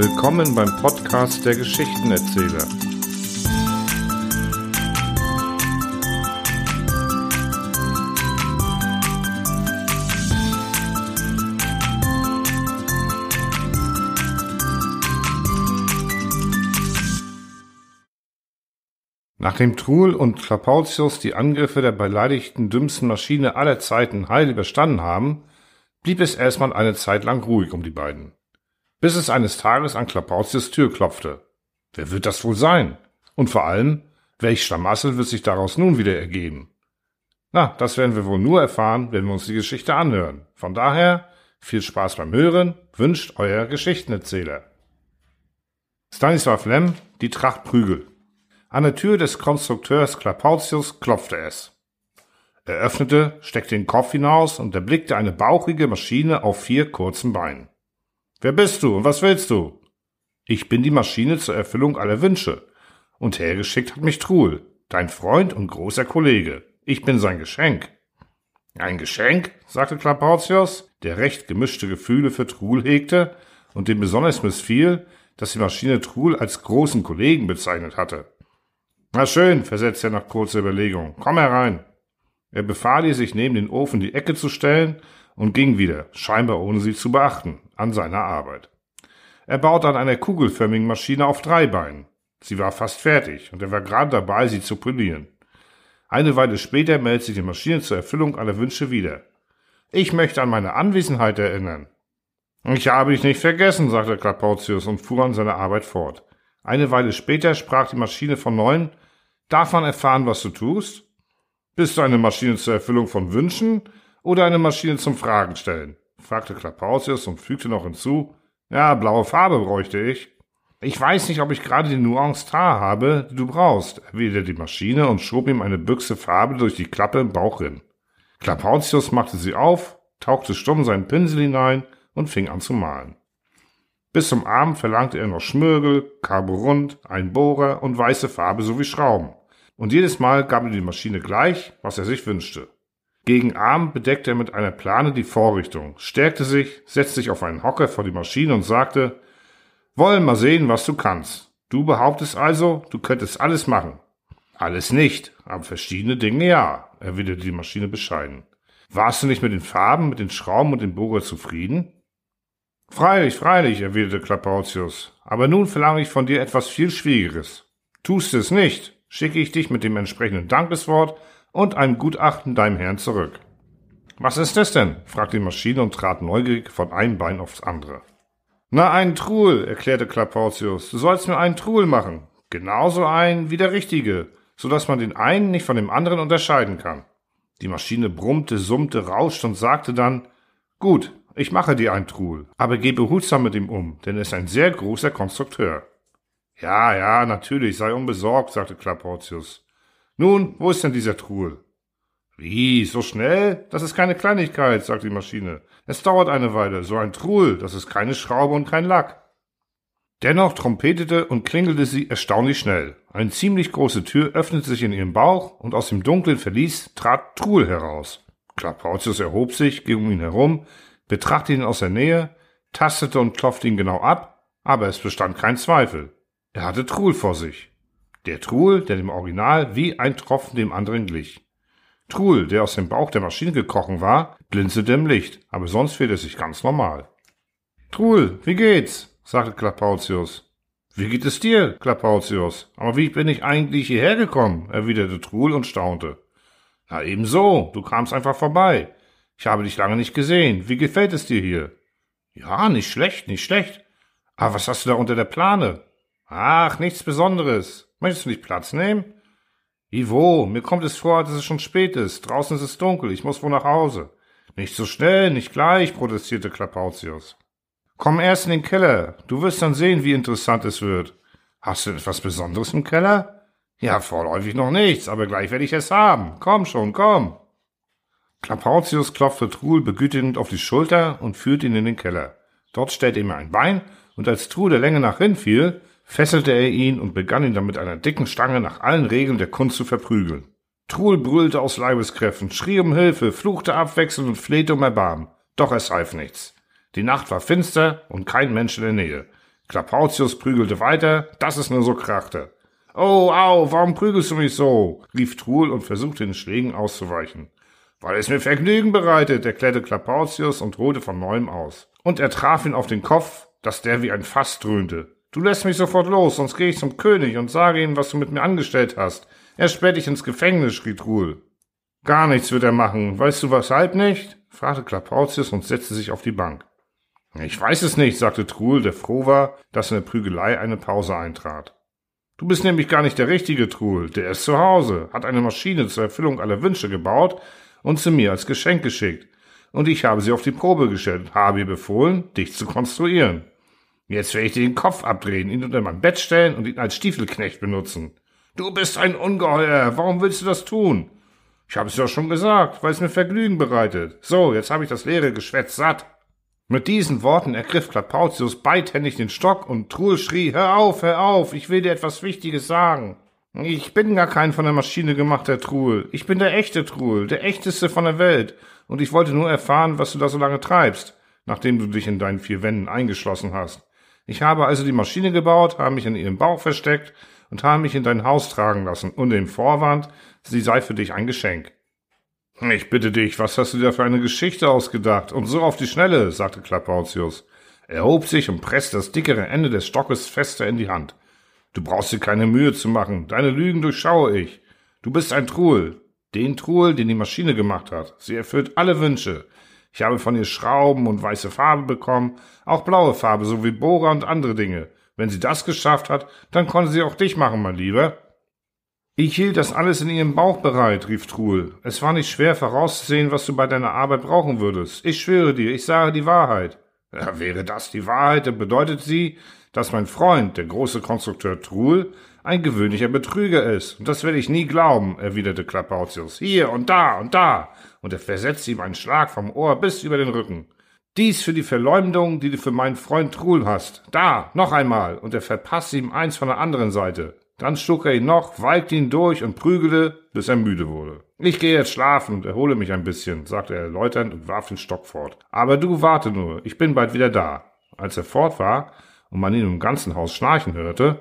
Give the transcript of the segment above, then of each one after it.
Willkommen beim Podcast der Geschichtenerzähler. Nachdem Truhl und Klapautius die Angriffe der beleidigten dümmsten Maschine aller Zeiten heil überstanden haben, blieb es erstmal eine Zeit lang ruhig um die beiden. Bis es eines Tages an Klapautius Tür klopfte. Wer wird das wohl sein? Und vor allem, welch Schlamassel wird sich daraus nun wieder ergeben? Na, das werden wir wohl nur erfahren, wenn wir uns die Geschichte anhören. Von daher, viel Spaß beim Hören, wünscht euer Geschichtenerzähler. Stanislav Lem, die Tracht Prügel. An der Tür des Konstrukteurs Klapautius klopfte es. Er öffnete, steckte den Kopf hinaus und erblickte eine bauchige Maschine auf vier kurzen Beinen. Wer bist du und was willst du? Ich bin die Maschine zur Erfüllung aller Wünsche. Und hergeschickt hat mich Truhl, dein Freund und großer Kollege. Ich bin sein Geschenk. Ein Geschenk? sagte Klapautius, der recht gemischte Gefühle für Truhl hegte und dem besonders missfiel, dass die Maschine Truhl als großen Kollegen bezeichnet hatte. Na schön, versetzte er nach kurzer Überlegung. Komm herein. Er befahl ihr, sich neben den Ofen die Ecke zu stellen und ging wieder, scheinbar ohne sie zu beachten, an seiner Arbeit. Er baute an einer kugelförmigen Maschine auf drei Beinen. Sie war fast fertig und er war gerade dabei, sie zu polieren. Eine Weile später meldet sich die Maschine zur Erfüllung aller Wünsche wieder. Ich möchte an meine Anwesenheit erinnern. Ich habe dich nicht vergessen, sagte Klapautius und fuhr an seiner Arbeit fort. Eine Weile später sprach die Maschine von neuem, darf man erfahren, was du tust? Bist du eine Maschine zur Erfüllung von Wünschen oder eine Maschine zum Fragen stellen? Fragte Klapautius und fügte noch hinzu, ja, blaue Farbe bräuchte ich. Ich weiß nicht, ob ich gerade die Nuance Tar habe, die du brauchst, erwiderte die Maschine und schob ihm eine Büchse Farbe durch die Klappe im Bauchrin. Klapautius machte sie auf, tauchte stumm seinen Pinsel hinein und fing an zu malen. Bis zum Abend verlangte er noch Schmirgel, Carborund, ein Bohrer und weiße Farbe sowie Schrauben. Und jedes Mal gab ihm die Maschine gleich, was er sich wünschte. Gegen Abend bedeckte er mit einer Plane die Vorrichtung, stärkte sich, setzte sich auf einen Hocker vor die Maschine und sagte, wollen mal sehen, was du kannst. Du behauptest also, du könntest alles machen. Alles nicht, aber verschiedene Dinge ja, erwiderte die Maschine bescheiden. Warst du nicht mit den Farben, mit den Schrauben und dem Bohrer zufrieden? Freilich, freilich, erwiderte Klapautius, aber nun verlange ich von dir etwas viel Schwieriges. Tust es nicht, schicke ich dich mit dem entsprechenden Dankeswort und einem Gutachten deinem Herrn zurück. Was ist das denn? fragte die Maschine und trat neugierig von einem Bein aufs andere. Na, einen Truhl, erklärte Klapautius. Du sollst mir einen Truhl machen. Genauso einen wie der richtige, so dass man den einen nicht von dem anderen unterscheiden kann. Die Maschine brummte, summte, rauschte und sagte dann, gut, ich mache dir ein Truhl, aber geh behutsam mit ihm um, denn er ist ein sehr großer Konstrukteur. Ja, ja, natürlich, sei unbesorgt, sagte Klapautius. Nun, wo ist denn dieser Truhl? Wie, so schnell? Das ist keine Kleinigkeit, sagte die Maschine. Es dauert eine Weile. So ein Truhl, das ist keine Schraube und kein Lack. Dennoch trompetete und klingelte sie erstaunlich schnell. Eine ziemlich große Tür öffnete sich in ihrem Bauch und aus dem dunklen Verlies trat Truhl heraus. Klapautius erhob sich, ging um ihn herum, betrachtete ihn aus der Nähe, tastete und klopfte ihn genau ab, aber es bestand kein Zweifel. Er hatte Truhl vor sich. Der Truhl, der dem Original wie ein Tropfen dem anderen glich. Truhl, der aus dem Bauch der Maschine gekrochen war, blinzelte im Licht, aber sonst fühlte er sich ganz normal. Truhl, wie geht's? sagte Klapautius. Wie geht es dir, Klapautius? Aber wie bin ich eigentlich hierher gekommen? erwiderte Truhl und staunte. Na ebenso, du kamst einfach vorbei. Ich habe dich lange nicht gesehen. Wie gefällt es dir hier? Ja, nicht schlecht, nicht schlecht. Aber was hast du da unter der Plane? Ach, nichts Besonderes. Möchtest du nicht Platz nehmen? Ivo, mir kommt es vor, dass es schon spät ist. Draußen ist es dunkel. Ich muss wohl nach Hause. Nicht so schnell, nicht gleich, protestierte Klapautius. Komm erst in den Keller. Du wirst dann sehen, wie interessant es wird. Hast du etwas Besonderes im Keller? Ja, vorläufig noch nichts, aber gleich werde ich es haben. Komm schon, komm. Klapautius klopfte Truhl begütigend auf die Schulter und führte ihn in den Keller. Dort stellte er ihm ein Bein, und als Truhl der Länge nach hinfiel, fesselte er ihn und begann ihn dann mit einer dicken Stange nach allen Regeln der Kunst zu verprügeln. Truhl brüllte aus Leibeskräften, schrie um Hilfe, fluchte abwechselnd und flehte um Erbarmen. Doch es half nichts. Die Nacht war finster und kein Mensch in der Nähe. Klapautius prügelte weiter, dass es nur so krachte. Oh, au, warum prügelst du mich so? rief Truhl und versuchte den Schlägen auszuweichen. Weil es mir Vergnügen bereitet, erklärte Klapautius und holte von neuem aus. Und er traf ihn auf den Kopf, dass der wie ein Fass dröhnte. Du lässt mich sofort los, sonst gehe ich zum König und sage ihm, was du mit mir angestellt hast. Er sperrt dich ins Gefängnis, schrie Truhl. Gar nichts wird er machen. Weißt du weshalb nicht? fragte Klapautius und setzte sich auf die Bank. Ich weiß es nicht, sagte Truhl, der froh war, dass in der Prügelei eine Pause eintrat. Du bist nämlich gar nicht der richtige Truhl. Der ist zu Hause, hat eine Maschine zur Erfüllung aller Wünsche gebaut und sie mir als Geschenk geschickt. Und ich habe sie auf die Probe gestellt, habe ihr befohlen, dich zu konstruieren. Jetzt werde ich dir den Kopf abdrehen, ihn unter mein Bett stellen und ihn als Stiefelknecht benutzen. Du bist ein Ungeheuer. Warum willst du das tun? Ich habe es ja schon gesagt, weil es mir Vergnügen bereitet. So, jetzt habe ich das leere Geschwätz satt. Mit diesen Worten ergriff Klapautius beidhändig den Stock und Truhl schrie, hör auf, hör auf, ich will dir etwas Wichtiges sagen. Ich bin gar kein von der Maschine gemachter Truhl. Ich bin der echte Truhl, der echteste von der Welt. Und ich wollte nur erfahren, was du da so lange treibst, nachdem du dich in deinen vier Wänden eingeschlossen hast. Ich habe also die Maschine gebaut, habe mich in ihrem Bauch versteckt und habe mich in dein Haus tragen lassen unter dem Vorwand, sie sei für dich ein Geschenk. Ich bitte dich, was hast du dir für eine Geschichte ausgedacht? Und so auf die Schnelle, sagte Klapautius. Er hob sich und presste das dickere Ende des Stockes fester in die Hand. Du brauchst dir keine Mühe zu machen, deine Lügen durchschaue ich. Du bist ein Truhl, den Truhl, den die Maschine gemacht hat. Sie erfüllt alle Wünsche. Ich habe von ihr Schrauben und weiße Farbe bekommen, auch blaue Farbe sowie Bohrer und andere Dinge. Wenn sie das geschafft hat, dann konnte sie auch dich machen, mein Lieber. Ich hielt das alles in ihrem Bauch bereit, rief Truhl. Es war nicht schwer vorauszusehen, was du bei deiner Arbeit brauchen würdest. Ich schwöre dir, ich sage die Wahrheit. Ja, wäre das die Wahrheit, dann bedeutet sie, dass mein Freund, der große Konstrukteur Truhl, ein gewöhnlicher Betrüger ist. Und das werde ich nie glauben, erwiderte Klapautius. Hier und da und da. Und er versetzte ihm einen Schlag vom Ohr bis über den Rücken. Dies für die Verleumdung, die du für meinen Freund Truhl hast. Da, noch einmal. Und er verpasste ihm eins von der anderen Seite. Dann schlug er ihn noch, walkte ihn durch und prügelte, bis er müde wurde. Ich gehe jetzt schlafen und erhole mich ein bisschen, sagte er erläuternd und warf den Stock fort. Aber du warte nur, ich bin bald wieder da. Als er fort war und man ihn im ganzen Haus schnarchen hörte,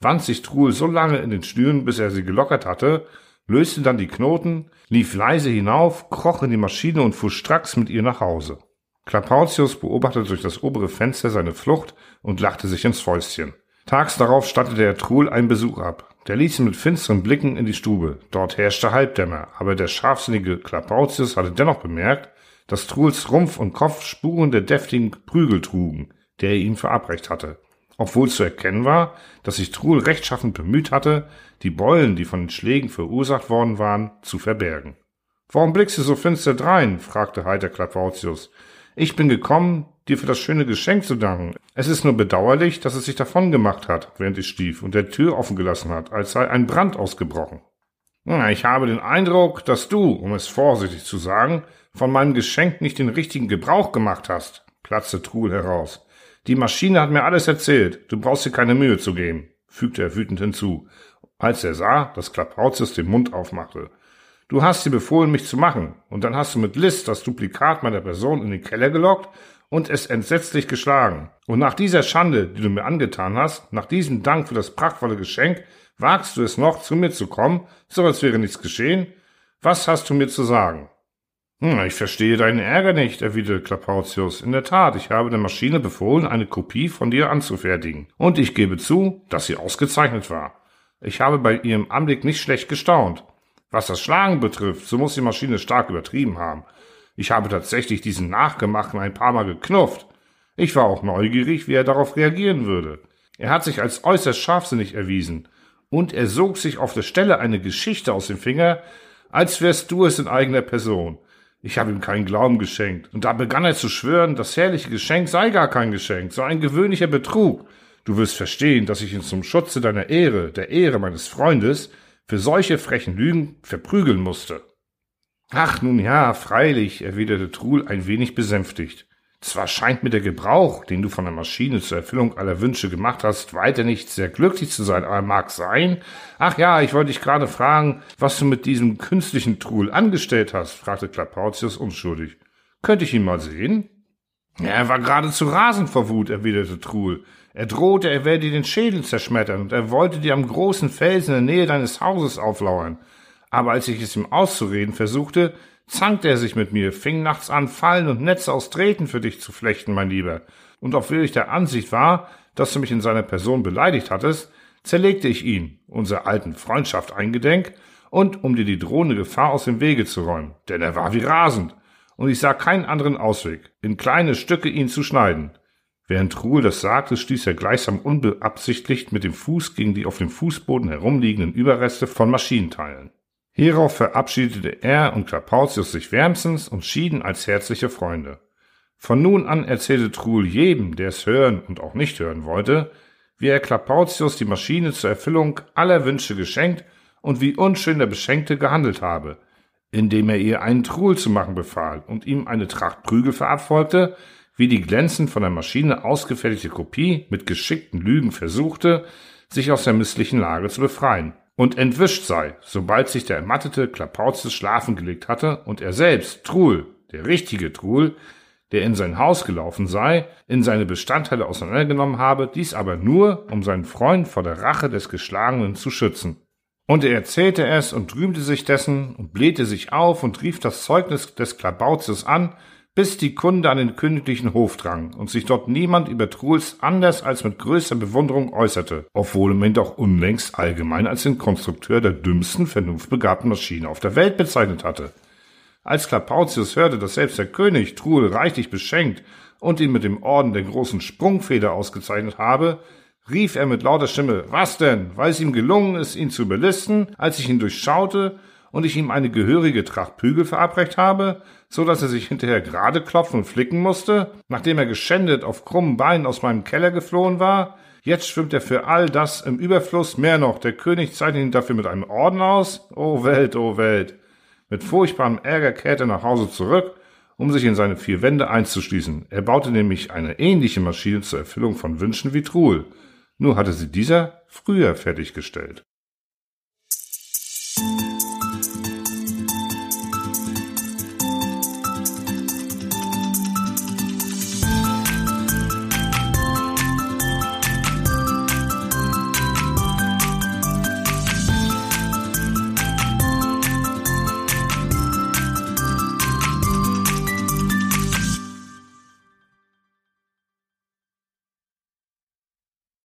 wand sich Truhl so lange in den Schnüren, bis er sie gelockert hatte, löste dann die Knoten, lief leise hinauf, kroch in die Maschine und fuhr stracks mit ihr nach Hause. Klapautius beobachtete durch das obere Fenster seine Flucht und lachte sich ins Fäustchen. Tags darauf stattete er Truhl einen Besuch ab. Der ließ ihn mit finsteren Blicken in die Stube. Dort herrschte Halbdämmer, aber der scharfsinnige Klapautius hatte dennoch bemerkt, dass Truhls Rumpf und Kopf Spuren der deftigen Prügel trugen, der er ihm verabreicht hatte. Obwohl zu erkennen war, dass sich Truhl rechtschaffend bemüht hatte, die Beulen, die von den Schlägen verursacht worden waren, zu verbergen. Warum blickst du so finster drein? fragte heiter Klapautius. Ich bin gekommen, dir für das schöne Geschenk zu danken. Es ist nur bedauerlich, dass es sich davon gemacht hat, während ich stief und der Tür offen gelassen hat, als sei ein Brand ausgebrochen. Ich habe den Eindruck, dass du, um es vorsichtig zu sagen, von meinem Geschenk nicht den richtigen Gebrauch gemacht hast, platzte Truhl heraus. Die Maschine hat mir alles erzählt, du brauchst dir keine Mühe zu geben, fügte er wütend hinzu, als er sah, dass Klapautius den Mund aufmachte. Du hast dir befohlen, mich zu machen, und dann hast du mit List das Duplikat meiner Person in den Keller gelockt und es entsetzlich geschlagen. Und nach dieser Schande, die du mir angetan hast, nach diesem Dank für das prachtvolle Geschenk, wagst du es noch, zu mir zu kommen, so als wäre nichts geschehen? Was hast du mir zu sagen? Hm, ich verstehe deinen Ärger nicht, erwiderte Klapautius. In der Tat, ich habe der Maschine befohlen, eine Kopie von dir anzufertigen. Und ich gebe zu, dass sie ausgezeichnet war. Ich habe bei ihrem Anblick nicht schlecht gestaunt. Was das Schlagen betrifft, so muss die Maschine stark übertrieben haben. Ich habe tatsächlich diesen Nachgemachten ein paar Mal geknufft. Ich war auch neugierig, wie er darauf reagieren würde. Er hat sich als äußerst scharfsinnig erwiesen, und er sog sich auf der Stelle eine Geschichte aus dem Finger, als wärst du es in eigener Person. Ich habe ihm keinen Glauben geschenkt, und da begann er zu schwören, das herrliche Geschenk sei gar kein Geschenk, so ein gewöhnlicher Betrug. Du wirst verstehen, dass ich ihn zum Schutze deiner Ehre, der Ehre meines Freundes, für solche frechen Lügen verprügeln musste. Ach nun ja, freilich, erwiderte Truhl ein wenig besänftigt. Zwar scheint mir der Gebrauch, den du von der Maschine zur Erfüllung aller Wünsche gemacht hast, weiter nicht sehr glücklich zu sein, aber mag sein. Ach ja, ich wollte dich gerade fragen, was du mit diesem künstlichen Truhl angestellt hast, fragte Klapautius unschuldig. Könnte ich ihn mal sehen? Er war geradezu rasend vor Wut, erwiderte Truhl. Er drohte, er werde dir den Schädel zerschmettern, und er wollte dir am großen Felsen in der Nähe deines Hauses auflauern. Aber als ich es ihm auszureden versuchte, zankte er sich mit mir, fing nachts an, Fallen und Netze aus Drähten für dich zu flechten, mein Lieber. Und obwohl ich der Ansicht war, dass du mich in seiner Person beleidigt hattest, zerlegte ich ihn, unserer alten Freundschaft eingedenk, und um dir die drohende Gefahr aus dem Wege zu räumen, denn er war wie rasend, und ich sah keinen anderen Ausweg, in kleine Stücke ihn zu schneiden. Während Truhl das sagte, stieß er gleichsam unbeabsichtigt mit dem Fuß gegen die auf dem Fußboden herumliegenden Überreste von Maschinenteilen. Hierauf verabschiedete er und Klapautius sich wärmstens und schieden als herzliche Freunde. Von nun an erzählte Truhl jedem, der es hören und auch nicht hören wollte, wie er Klapautius die Maschine zur Erfüllung aller Wünsche geschenkt und wie unschön der Beschenkte gehandelt habe, indem er ihr einen Truhl zu machen befahl und ihm eine Tracht Prügel verabfolgte, wie die glänzend von der Maschine ausgefertigte Kopie mit geschickten Lügen versuchte, sich aus der misslichen Lage zu befreien und entwischt sei, sobald sich der ermattete Klapauzes schlafen gelegt hatte und er selbst, Truhl, der richtige Truhl, der in sein Haus gelaufen sei, in seine Bestandteile auseinandergenommen habe, dies aber nur, um seinen Freund vor der Rache des Geschlagenen zu schützen. Und er erzählte es und rühmte sich dessen und blähte sich auf und rief das Zeugnis des Klabauzes an, bis die Kunde an den königlichen Hof drang und sich dort niemand über Truls anders als mit größter Bewunderung äußerte, obwohl man ihn doch unlängst allgemein als den Konstrukteur der dümmsten, vernunftbegabten Maschine auf der Welt bezeichnet hatte. Als Klapautius hörte, dass selbst der König Truhl reichlich beschenkt und ihn mit dem Orden der großen Sprungfeder ausgezeichnet habe, rief er mit lauter Stimme, was denn, weil es ihm gelungen ist, ihn zu belisten, als ich ihn durchschaute und ich ihm eine gehörige Tracht Prügel verabreicht habe, so dass er sich hinterher gerade klopfen und flicken musste, nachdem er geschändet auf krummen Beinen aus meinem Keller geflohen war, jetzt schwimmt er für all das im Überfluss, mehr noch, der König zeichnet ihn dafür mit einem Orden aus, o Welt, o Welt. Mit furchtbarem Ärger kehrte er nach Hause zurück, um sich in seine vier Wände einzuschließen. Er baute nämlich eine ähnliche Maschine zur Erfüllung von Wünschen wie Truhl, nur hatte sie dieser früher fertiggestellt.